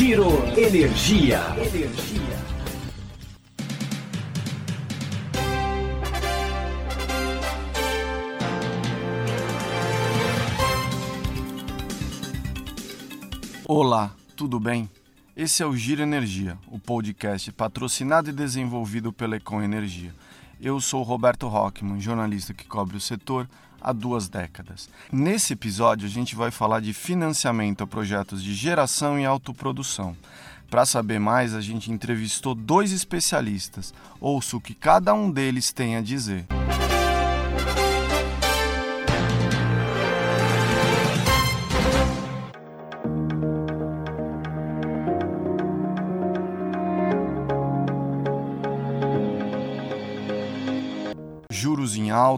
Giro Energia. Olá, tudo bem? Esse é o Giro Energia, o podcast patrocinado e desenvolvido pela Econ Energia. Eu sou Roberto Rockman, jornalista que cobre o setor há duas décadas. Nesse episódio, a gente vai falar de financiamento a projetos de geração e autoprodução. Para saber mais, a gente entrevistou dois especialistas. Ouça o que cada um deles tem a dizer.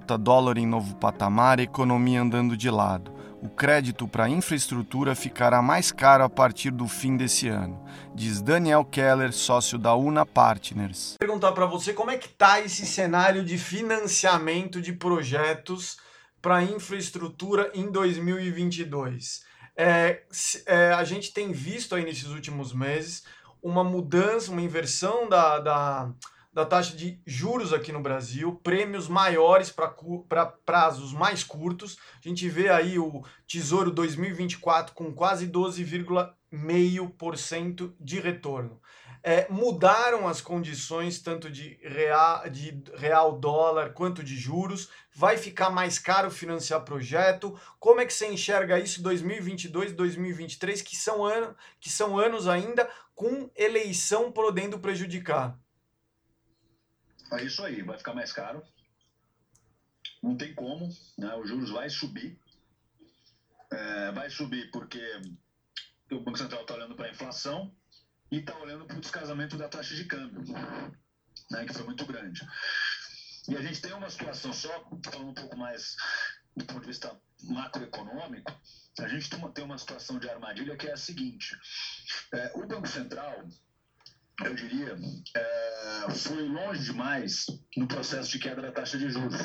Alta, dólar em novo patamar, economia andando de lado. O crédito para infraestrutura ficará mais caro a partir do fim desse ano, diz Daniel Keller, sócio da Una Partners. Vou perguntar para você como é que tá esse cenário de financiamento de projetos para infraestrutura em 2022. É, é, a gente tem visto aí nesses últimos meses uma mudança, uma inversão da, da da taxa de juros aqui no Brasil, prêmios maiores para prazos mais curtos. A gente vê aí o Tesouro 2024 com quase 12,5% de retorno. É, mudaram as condições tanto de real, de real dólar quanto de juros. Vai ficar mais caro financiar projeto. Como é que você enxerga isso 2022, 2023, que são, ano, que são anos ainda com eleição podendo prejudicar? É isso aí, vai ficar mais caro. Não tem como, né? Os juros vai subir. É, vai subir porque o Banco Central está olhando para a inflação e está olhando para o descasamento da taxa de câmbio, né, que foi muito grande. E a gente tem uma situação, só falando um pouco mais do ponto de vista macroeconômico, a gente tem uma situação de armadilha que é a seguinte: é, o Banco Central eu diria, é, foi longe demais no processo de queda da taxa de juros.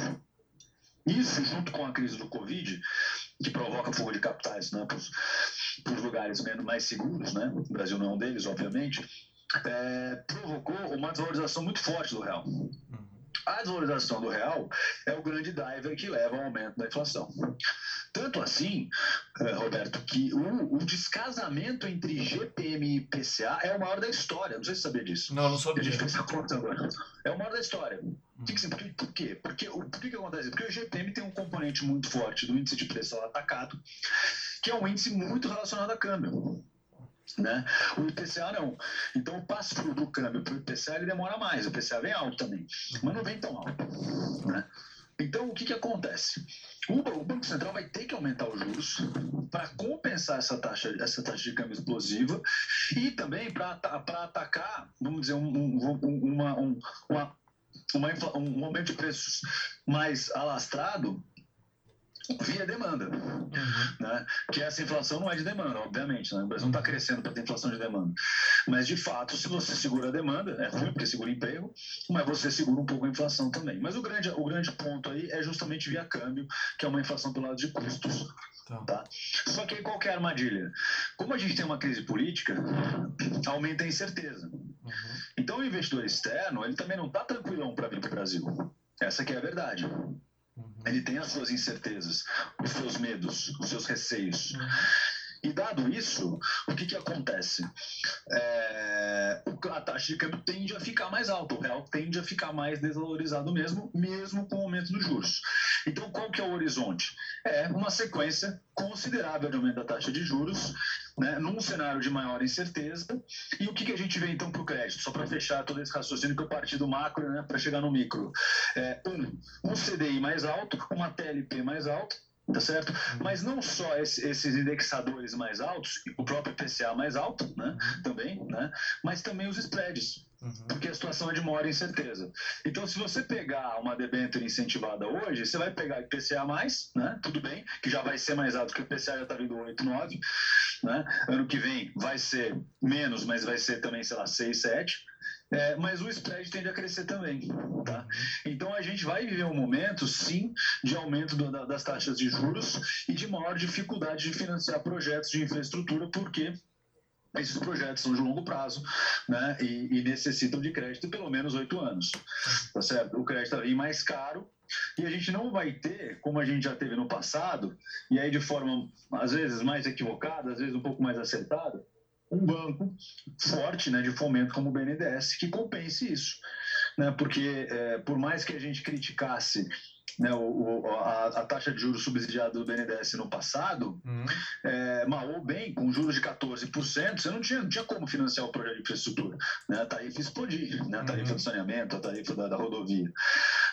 Isso, junto com a crise do Covid, que provoca fuga de capitais né, para os lugares menos, mais seguros, né? o Brasil não é um deles, obviamente, é, provocou uma desvalorização muito forte do real. A desvalorização do real é o grande driver que leva ao aumento da inflação. Tanto assim, eh, Roberto, que o, o, descasamento entre GPM e IPCA é o maior da história. Não sei se você sabia disso. Não, não sabia. A gente fez essa conta agora. É o maior da história. Hum. Por, por quê? Porque, o, por que, que acontece? Porque o GPM tem um componente muito forte do índice de preço ao atacado, que é um índice muito relacionado a câmbio. Né? O IPCA não. Então o passo do câmbio para o IPCA ele demora mais. O IPCA vem alto também, mas não vem tão alto. Né? Então, o que, que acontece? O, Banco Central vai ter que aumentar os juros para compensar essa taxa, essa taxa de câmbio explosiva e também para atacar, vamos dizer, um, um, uma, um, uma, uma, um aumento de preços mais alastrado via demanda. Uhum. Né? Que essa inflação não é de demanda, obviamente. Né? O Brasil não está crescendo para ter inflação de demanda. Mas, de fato, se você segura a demanda, é ruim porque segura emprego, mas você segura um pouco a inflação também. Mas o grande, o grande ponto aí é justamente via câmbio, que é uma inflação pelo lado de custos. Tá. tá? Só que qual que é a armadilha? Como a gente tem uma crise política, aumenta a incerteza. Uhum. Então o investidor externo, ele também não está tranquilão para vir para o Brasil. Essa que é a verdade. Uhum. Ele tem as suas incertezas, os seus medos, os seus receios. Uhum. E dado isso, o que, que acontece? É, a taxa de câmbio tende a ficar mais alta, o real tende a ficar mais desvalorizado mesmo, mesmo com o aumento dos juros. Então, qual que é o horizonte? É uma sequência considerável de aumento da taxa de juros, né, num cenário de maior incerteza. E o que, que a gente vê então para o crédito? Só para fechar todo esse raciocínio que eu parti do macro né, para chegar no micro. É, um, um CDI mais alto, uma TLP mais alta, tá certo? Mas não só esses indexadores mais altos, o próprio IPCA mais alto, né, também, né, mas também os spreads, uhum. porque a situação é de maior incerteza. Então, se você pegar uma debênture incentivada hoje, você vai pegar IPCA mais, né, tudo bem, que já vai ser mais alto, que o IPCA já está vindo 8, 9, né, ano que vem vai ser menos, mas vai ser também, sei lá, 6, 7, é, mas o spread tende a crescer também. Tá? Então a gente vai viver um momento, sim, de aumento do, da, das taxas de juros e de maior dificuldade de financiar projetos de infraestrutura, porque esses projetos são de longo prazo né, e, e necessitam de crédito pelo menos oito anos. Tá certo? O crédito vir mais caro e a gente não vai ter, como a gente já teve no passado, e aí de forma às vezes mais equivocada, às vezes um pouco mais acertada, um banco forte né, de fomento como o BNDES que compense isso. Né, porque é, por mais que a gente criticasse né, o, o, a, a, taxa de juros subsidiada do BNDES no passado, uhum. é, mal ou bem, com juros de 14%, você não tinha, não tinha como financiar o projeto de infraestrutura. Né, a tarifa explodir, né, a tarifa uhum. do saneamento, a tarifa da, da rodovia.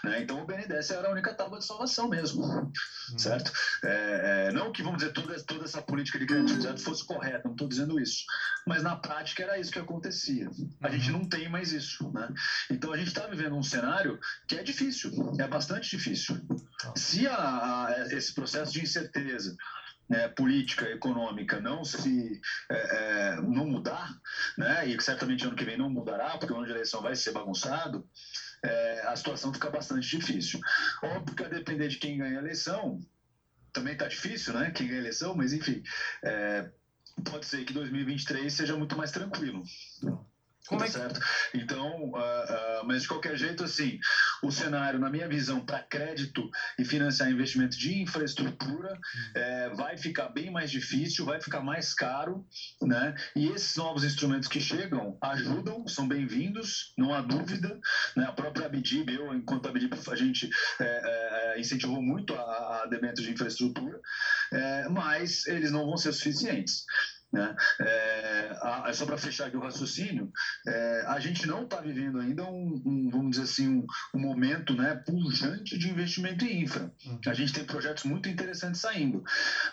Né, então o BNDES era a única tábua de salvação mesmo, uhum. certo? É, é, não que, vamos dizer, toda, toda essa política de crédito fosse correta, não estou dizendo isso, mas na prática era isso que acontecia. A gente uhum. não tem mais isso. Né? Então a gente está vivendo um cenário que é difícil, é bastante difícil. Tá. Se a, a, esse processo de incerteza né, política, econômica não se é, é, não mudar, né, e certamente ano que vem não mudará, porque o ano de eleição vai ser bagunçado, é, a situação fica bastante difícil. Óbvio que a depender de quem ganha a eleição, também está difícil, né? Quem ganha a eleição, mas enfim, é, pode ser que 2023 seja muito mais tranquilo. Como tá é que... certo? Então, uh, uh, mas de qualquer jeito, assim, o cenário, na minha visão, para crédito e financiar investimento de infraestrutura é, vai ficar bem mais difícil, vai ficar mais caro, né? E esses novos instrumentos que chegam ajudam, são bem-vindos, não há dúvida. Né? A própria Abdib, eu, enquanto Abdib, a gente é, é, incentivou muito a, a de infraestrutura, mas eles não vão ser suficientes. Né? É, a, só para fechar aqui o raciocínio, é, a gente não está vivendo ainda um, um, vamos dizer assim, um, um, momento né, pujante de investimento em infra. Uhum. A gente tem projetos muito interessantes saindo,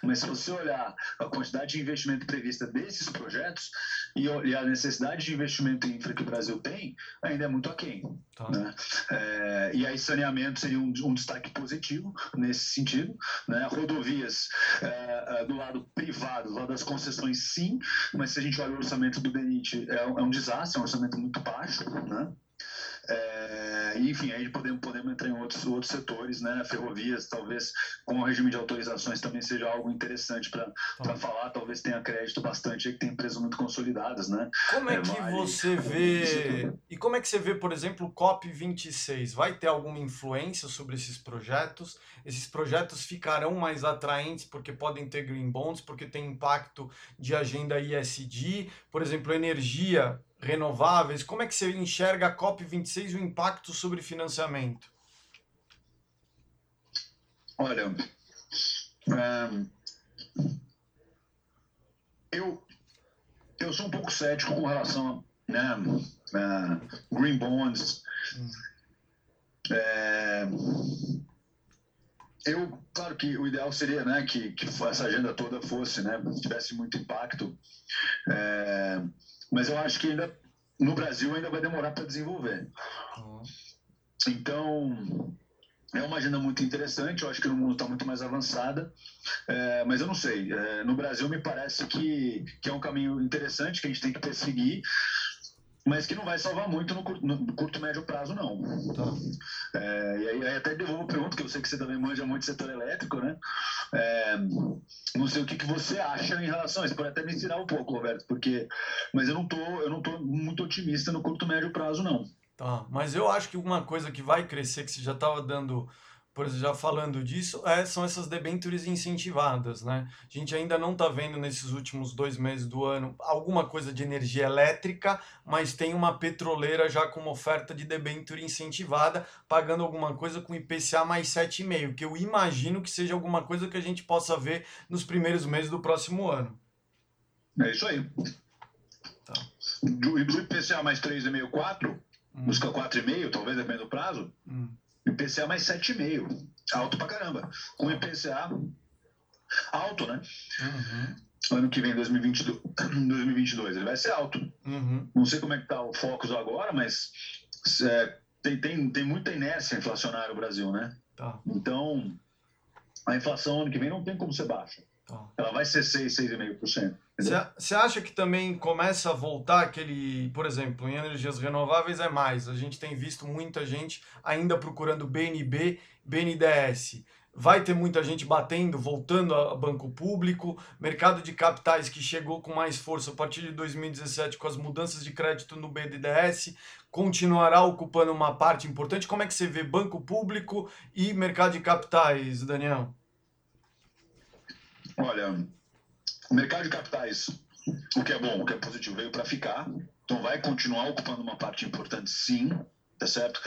mas se você olhar a quantidade de investimento prevista desses projetos e olhar a necessidade de investimento em infra que o Brasil tem, ainda é muito aquém. Tá. Né? É, e aí saneamento seria um, um, destaque positivo nesse sentido. Né? Rodovias é, é do lado privado, do lado das concessões sim, mas se a gente olha o orçamento do DENIT, é, é um desastre, é um orçamento muito baixo, né? É, enfim, aí podemos, podemos entrar em outros, outros setores, né? Ferrovias, talvez com o regime de autorizações também seja algo interessante para tá. falar. Talvez tenha crédito bastante aí, que tem empresas muito consolidadas, né? Como é, é que vale, você vê. E como é que você vê, por exemplo, o COP26? Vai ter alguma influência sobre esses projetos? Esses projetos ficarão mais atraentes porque podem ter green bonds, porque tem impacto de agenda ISD, por exemplo, energia renováveis. Como é que você enxerga a COP26 e o impacto sobre financiamento? Olha, um, eu, eu sou um pouco cético com relação a né, uh, green bonds. Hum. É, eu, claro que o ideal seria né, que, que essa agenda toda fosse, né, tivesse muito impacto. É, mas eu acho que ainda no Brasil ainda vai demorar para desenvolver. Uhum. Então, é uma agenda muito interessante, eu acho que no mundo está muito mais avançada, é, mas eu não sei. É, no Brasil, me parece que, que é um caminho interessante que a gente tem que perseguir, mas que não vai salvar muito no curto, no curto médio prazo, não. Tá. É, e aí, aí, até devolvo a pergunta, que eu sei que você também manja muito setor elétrico, né? É, não sei o que, que você acha em relação a isso. Pode até me ensinar um pouco, Roberto, porque. Mas eu não tô, eu não tô muito otimista no curto médio prazo, não. Tá, mas eu acho que uma coisa que vai crescer, que você já estava dando por exemplo, já falando disso, é, são essas debêntures incentivadas, né? A gente ainda não está vendo nesses últimos dois meses do ano alguma coisa de energia elétrica, mas tem uma petroleira já com uma oferta de debênture incentivada, pagando alguma coisa com IPCA mais 7,5, que eu imagino que seja alguma coisa que a gente possa ver nos primeiros meses do próximo ano. É isso aí. Tá. Do, do IPCA mais 3,5, 4, hum. busca 4,5, talvez dependendo do prazo. Hum IPCA mais 7,5. Alto pra caramba. Com IPCA alto, né? Uhum. Ano que vem, 2022, 2022, ele vai ser alto. Uhum. Não sei como é que tá o Focus agora, mas é, tem, tem, tem muita inércia inflacionária no Brasil, né? Tá. Então, a inflação ano que vem não tem como ser baixa. Ela vai ser 6, 6,5%. Você acha que também começa a voltar aquele, por exemplo, em energias renováveis é mais. A gente tem visto muita gente ainda procurando BNB, BNDES. vai ter muita gente batendo, voltando a banco público, mercado de capitais que chegou com mais força a partir de 2017 com as mudanças de crédito no BNDES, continuará ocupando uma parte importante. Como é que você vê banco público e mercado de capitais, Daniel? Olha, o mercado de capitais, o que é bom, o que é positivo, veio para ficar, então vai continuar ocupando uma parte importante, sim, tá certo?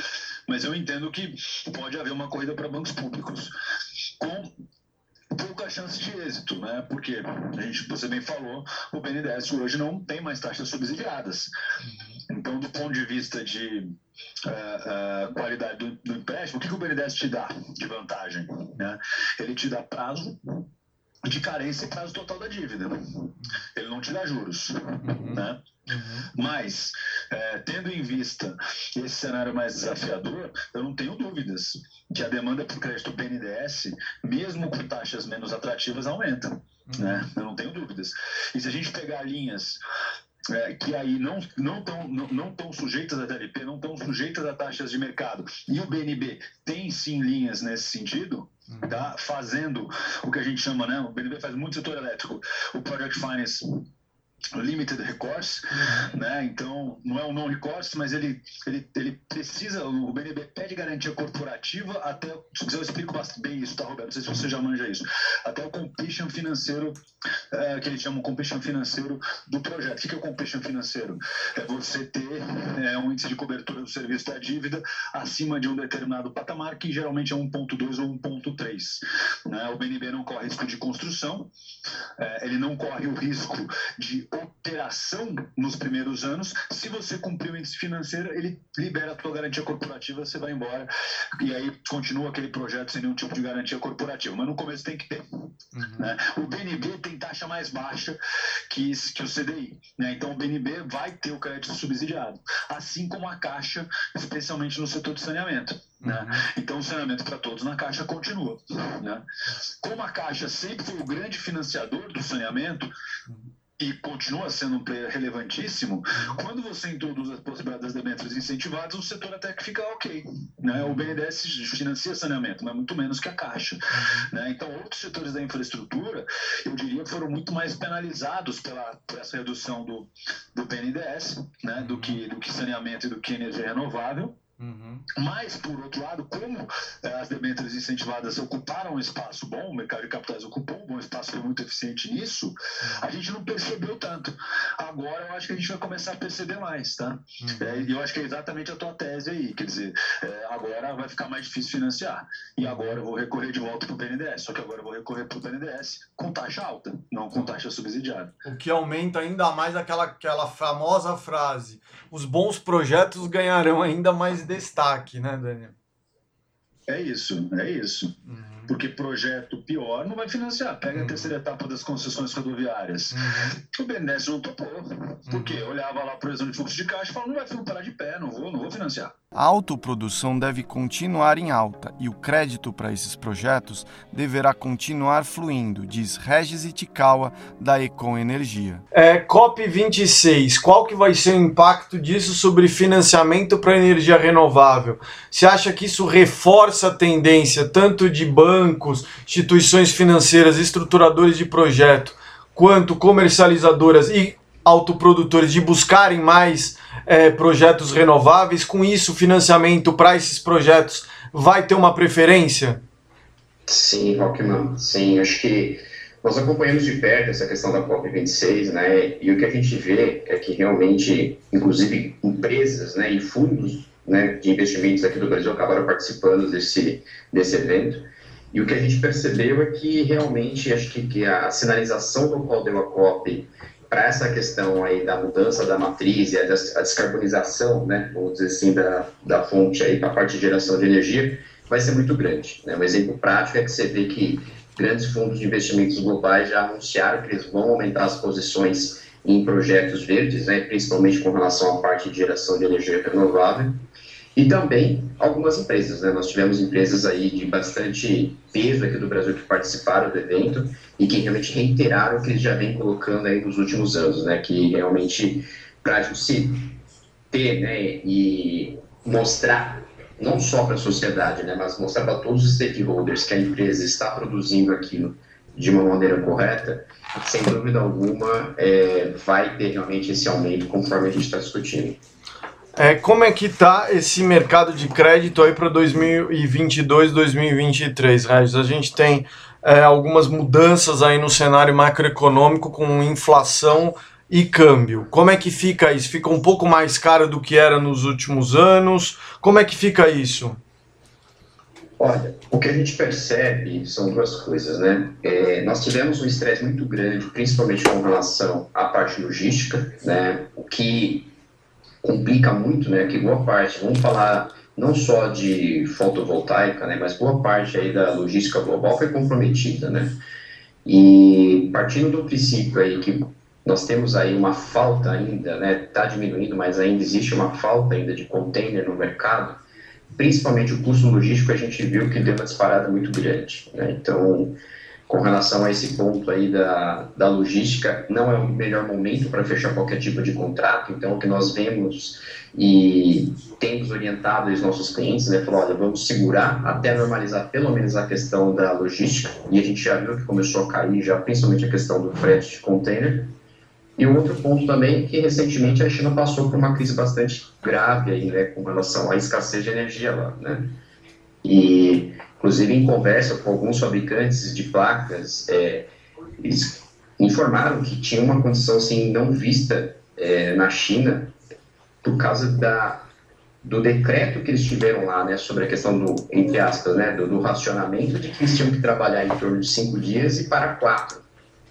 Mas eu entendo que pode haver uma corrida para bancos públicos com pouca chance de êxito, né? Porque a gente, você bem falou, o BNDES hoje não tem mais taxas subsidiadas. Então, do ponto de vista de uh, uh, qualidade do, do, empréstimo, o que, que o BNDES te dá de vantagem? Né? Ele te dá prazo de carência e prazo total da dívida. Ele não te dá juros, uhum. né? Uhum. Mas, é, tendo em vista esse cenário mais desafiador, eu não tenho dúvidas que a demanda por crédito BNDES, mesmo com taxas menos atrativas, aumenta. Uhum. Né? Eu não tenho dúvidas. E se a gente pegar linhas é, que aí não não estão não, não tão sujeitas à TLP, não estão sujeitas a taxas de mercado, e o BNB tem sim linhas nesse sentido, tá? fazendo o que a gente chama, né? o BNB faz muito setor elétrico, o Project Finance limited recourse, uhum. né? Então não é um non recourse, mas ele, ele, ele precisa, o BNB pede garantia corporativa até, se quiser eu explico bem isso, tá, Roberto? Não sei se você já manja isso. Até o completion financeiro, é, que eles chamam completion financeiro do projeto. O que é o completion financeiro? É você ter é, um índice de cobertura do serviço da dívida acima de um determinado patamar, que geralmente é 1.2 ou 1.3. Né? O BNB não corre risco de construção, é, ele não corre o risco de operação nos primeiros anos. Se você cumprir o índice financeiro, ele libera a tua garantia corporativa, você vai embora e aí continua aquele projeto sem nenhum tipo de garantia corporativa. Mas no começo tem que ter. Uhum. Né? O BNB tem taxa mais baixa que, que o CDI. Né? Então o BNB vai ter o crédito subsidiado, assim como a Caixa, especialmente no setor de saneamento. Né? Uhum. Então o saneamento para todos na Caixa continua. Né? Como a Caixa sempre foi o grande financiador do saneamento, e continua sendo um player relevantíssimo, quando você introduz a possibilidade das debêntures incentivadas, o setor até que fica ok. Né? O BNDES financia saneamento, mas muito menos que a Caixa. Né? Então, outros setores da infraestrutura, eu diria que foram muito mais penalizados pela, por essa redução do, do BNDES, né? do, que, do que saneamento e do que energia renovável. Uhum. Mas, por outro lado, como é, as debêntures incentivadas ocuparam um espaço bom, o mercado de capitais ocupou um bom espaço, foi muito eficiente nisso, a gente não percebeu tanto. Agora eu acho que a gente vai começar a perceber mais, tá? Uhum. É, eu acho que é exatamente a tua tese aí, quer dizer, é, agora vai ficar mais difícil financiar. E agora eu vou recorrer de volta para o BNDES, só que agora eu vou recorrer para o BNDES com taxa alta, não com taxa subsidiada. O que aumenta ainda mais aquela, aquela famosa frase: os bons projetos ganharão ainda mais destaque, né, Daniel? É isso, é isso. Uhum. Porque projeto pior não vai financiar. Pega uhum. a terceira etapa das concessões rodoviárias. Uhum. O BNDES não topou. Porque uhum. olhava lá por exemplo de fluxo de caixa e falava, não vai parar de pé, não vou, não vou financiar. A autoprodução deve continuar em alta e o crédito para esses projetos deverá continuar fluindo, diz Regis Itikawa, da Econ Energia. É, COP26, qual que vai ser o impacto disso sobre financiamento para energia renovável? Você acha que isso reforça a tendência tanto de bancos, instituições financeiras, estruturadores de projeto, quanto comercializadoras e autoprodutores de buscarem mais é, projetos renováveis. Com isso, o financiamento para esses projetos vai ter uma preferência? Sim, Rockman, sim. Acho que nós acompanhamos de perto essa questão da COP26, né? E o que a gente vê é que realmente, inclusive, empresas né, e fundos né, de investimentos aqui do Brasil acabaram participando desse, desse evento. E o que a gente percebeu é que realmente acho que, que a sinalização do qual deu a COP para essa questão aí da mudança da matriz e a, descarbonização, né, vamos dizer assim, da, da fonte aí para a parte de geração de energia, vai ser muito grande. Né? Um exemplo prático é que você vê que grandes fundos de investimentos globais já anunciaram que eles vão aumentar as posições em projetos verdes, né, principalmente com relação à parte de geração de energia renovável. E também algumas empresas, né? Nós tivemos empresas aí de bastante peso aqui do Brasil que participaram do evento e que realmente reiteraram o que eles já vêm colocando aí nos últimos anos, né? Que realmente, para se ter, né, e mostrar não só para a sociedade, né, mas mostrar para todos os stakeholders que a empresa está produzindo aquilo de uma maneira correta, sem dúvida alguma, é, vai ter realmente esse aumento conforme a gente está discutindo. É, como é que está esse mercado de crédito aí para 2022, 2023, Regis? A gente tem é, algumas mudanças aí no cenário macroeconômico com inflação e câmbio. Como é que fica isso? Fica um pouco mais caro do que era nos últimos anos? Como é que fica isso? Olha, o que a gente percebe são duas coisas, né? É, nós tivemos um estresse muito grande, principalmente com relação à parte logística, né? O que complica muito, né? Que boa parte, vamos falar não só de fotovoltaica, né? Mas boa parte aí da logística global foi comprometida, né? E partindo do princípio aí que nós temos aí uma falta ainda, né? Está diminuindo, mas ainda existe uma falta ainda de container no mercado. Principalmente o custo logístico, a gente viu que deu uma disparada muito grande. Né? Então, com relação a esse ponto aí da, da logística, não é o melhor momento para fechar qualquer tipo de contrato. Então, o que nós vemos e temos orientado os nossos clientes, né, falou, olha, vamos segurar até normalizar pelo menos a questão da logística. E a gente já viu que começou a cair já, principalmente a questão do frete de container. E outro ponto também que recentemente a China passou por uma crise bastante grave aí, né, com relação à escassez de energia lá, né? E inclusive em conversa com alguns fabricantes de placas, é, eles informaram que tinha uma condição assim não vista é, na China por causa da do decreto que eles tiveram lá, né, sobre a questão do, entre aspas, né, do, do racionamento de que eles tinham que trabalhar em torno de cinco dias e para quatro.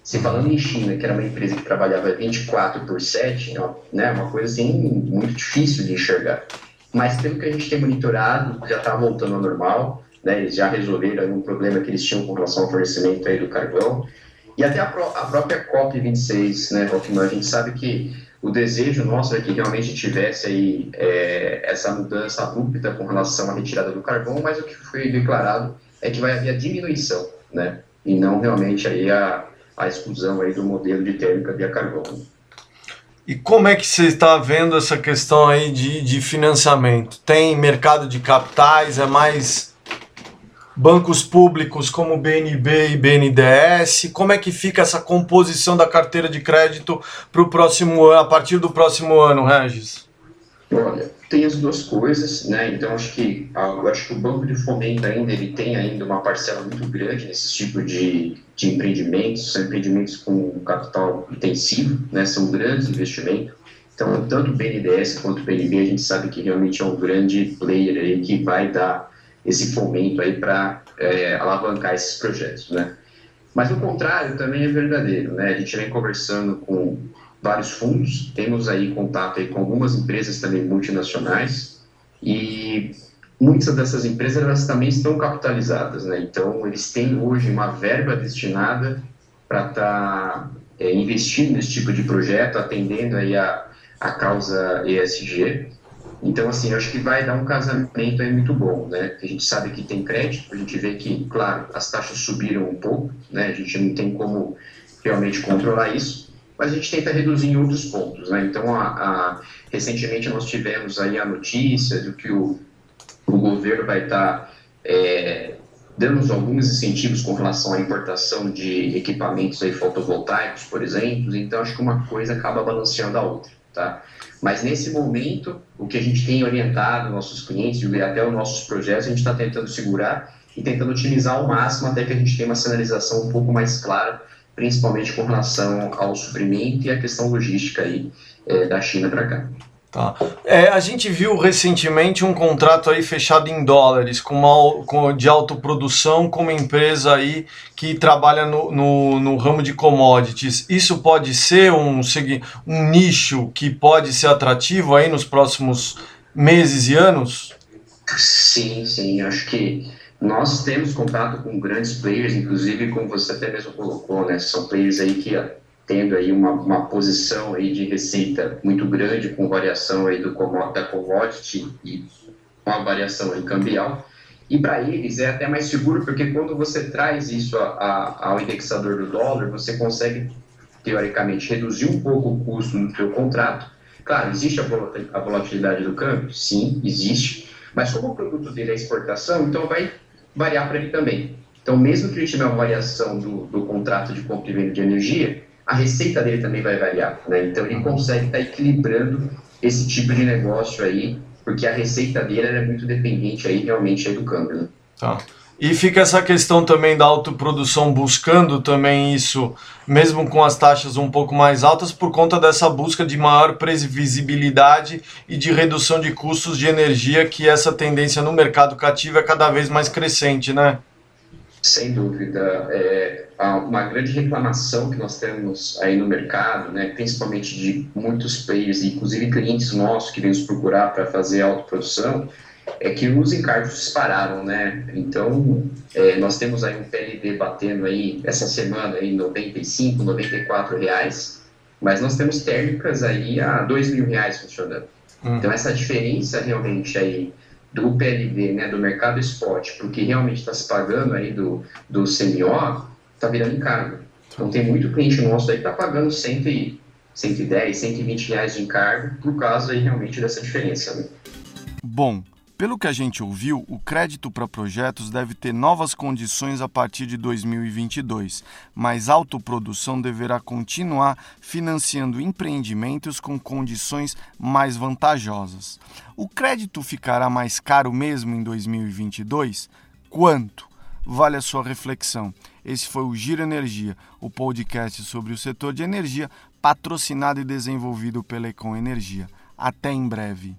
Se falando em China, que era uma empresa que trabalhava 24 por 7, é né, uma coisa assim muito difícil de enxergar. Mas pelo que a gente tem monitorado, já está voltando ao normal, né, eles já resolveram um problema que eles tinham com relação ao fornecimento aí do carvão. E até a, pró a própria COP26, né, Rockman, a gente sabe que o desejo nosso é que realmente tivesse aí é, essa mudança abrupta com relação à retirada do carvão, mas o que foi declarado é que vai haver a diminuição, né, e não realmente aí a, a exclusão aí do modelo de térmica via carbono. E como é que você está vendo essa questão aí de, de financiamento? Tem mercado de capitais, é mais bancos públicos como BNB e BNDES? Como é que fica essa composição da carteira de crédito para o próximo ano, a partir do próximo ano, Regis? Olha, tem as duas coisas, né? Então acho que eu acho que o banco de fomento ainda ele tem ainda uma parcela muito grande nesse tipo de, de empreendimentos, são empreendimentos com capital intensivo, né? São grandes investimentos. Então tanto o BNDES quanto o BNB a gente sabe que realmente é um grande player aí que vai dar esse fomento aí para é, alavancar esses projetos, né? Mas o contrário também é verdadeiro, né? A gente vem conversando com vários fundos, temos aí contato aí com algumas empresas também multinacionais e muitas dessas empresas elas também estão capitalizadas, né? Então eles têm hoje uma verba destinada para estar tá, é, investindo nesse tipo de projeto, atendendo aí a, a causa ESG. Então, assim, eu acho que vai dar um casamento aí muito bom, né? A gente sabe que tem crédito, a gente vê que, claro, as taxas subiram um pouco, né? A gente não tem como realmente controlar isso, mas a gente tenta reduzir em outros pontos. Né? Então, a, a, recentemente nós tivemos aí a notícia de que o, o governo vai estar tá, é, dando alguns incentivos com relação à importação de equipamentos aí fotovoltaicos, por exemplo. Então, acho que uma coisa acaba balanceando a outra. Tá? Mas nesse momento, o que a gente tem orientado nossos clientes e até os nossos projetos, a gente está tentando segurar e tentando otimizar ao máximo até que a gente tenha uma sinalização um pouco mais clara principalmente com relação ao suprimento e a questão logística aí, é, da China para cá. Tá. É, a gente viu recentemente um contrato aí fechado em dólares com uma, com, de autoprodução com uma empresa aí que trabalha no, no, no, ramo de commodities. Isso pode ser um, um nicho que pode ser atrativo aí nos próximos meses e anos? Sim, sim. Acho que nós temos contato com grandes players, inclusive como você até mesmo colocou, né? São players aí que tendo aí uma, uma posição aí de receita muito grande com variação aí do da commodity e uma variação aí cambial. E para eles é até mais seguro porque quando você traz isso a, a, ao indexador do dólar, você consegue teoricamente reduzir um pouco o custo no seu contrato. Claro, existe a volatilidade do câmbio? Sim, existe Mas como o produto dele é exportação, então vai variar para ele também. Então, mesmo que ele tiver uma variação do, do contrato de compra e venda de energia, a receita dele também vai variar. Né? Então, ele consegue estar tá equilibrando esse tipo de negócio aí, porque a receita dele é muito dependente aí realmente aí do câmbio. Né? Tá. E fica essa questão também da autoprodução buscando também isso, mesmo com as taxas um pouco mais altas, por conta dessa busca de maior previsibilidade e de redução de custos de energia, que essa tendência no mercado cativo é cada vez mais crescente, né? Sem dúvida. É, uma grande reclamação que nós temos aí no mercado, né, principalmente de muitos players, inclusive clientes nossos que vêm nos procurar para fazer autoprodução, é que os encargos dispararam, né? Então, é, nós temos aí um PLD batendo aí essa semana aí 95, 94 reais, mas nós temos térmicas aí a 2 mil reais funcionando. Hum. Então, essa diferença realmente aí do PLD, né, do mercado spot, porque realmente está se pagando aí do, do CMO, está virando encargo. Então, tem muito cliente nosso aí que está pagando 100 110, 120 reais de encargo por causa aí realmente dessa diferença. Né? Bom, pelo que a gente ouviu, o crédito para projetos deve ter novas condições a partir de 2022, mas a autoprodução deverá continuar financiando empreendimentos com condições mais vantajosas. O crédito ficará mais caro mesmo em 2022? Quanto? Vale a sua reflexão. Esse foi o Giro Energia, o podcast sobre o setor de energia, patrocinado e desenvolvido pela Econ Energia. Até em breve.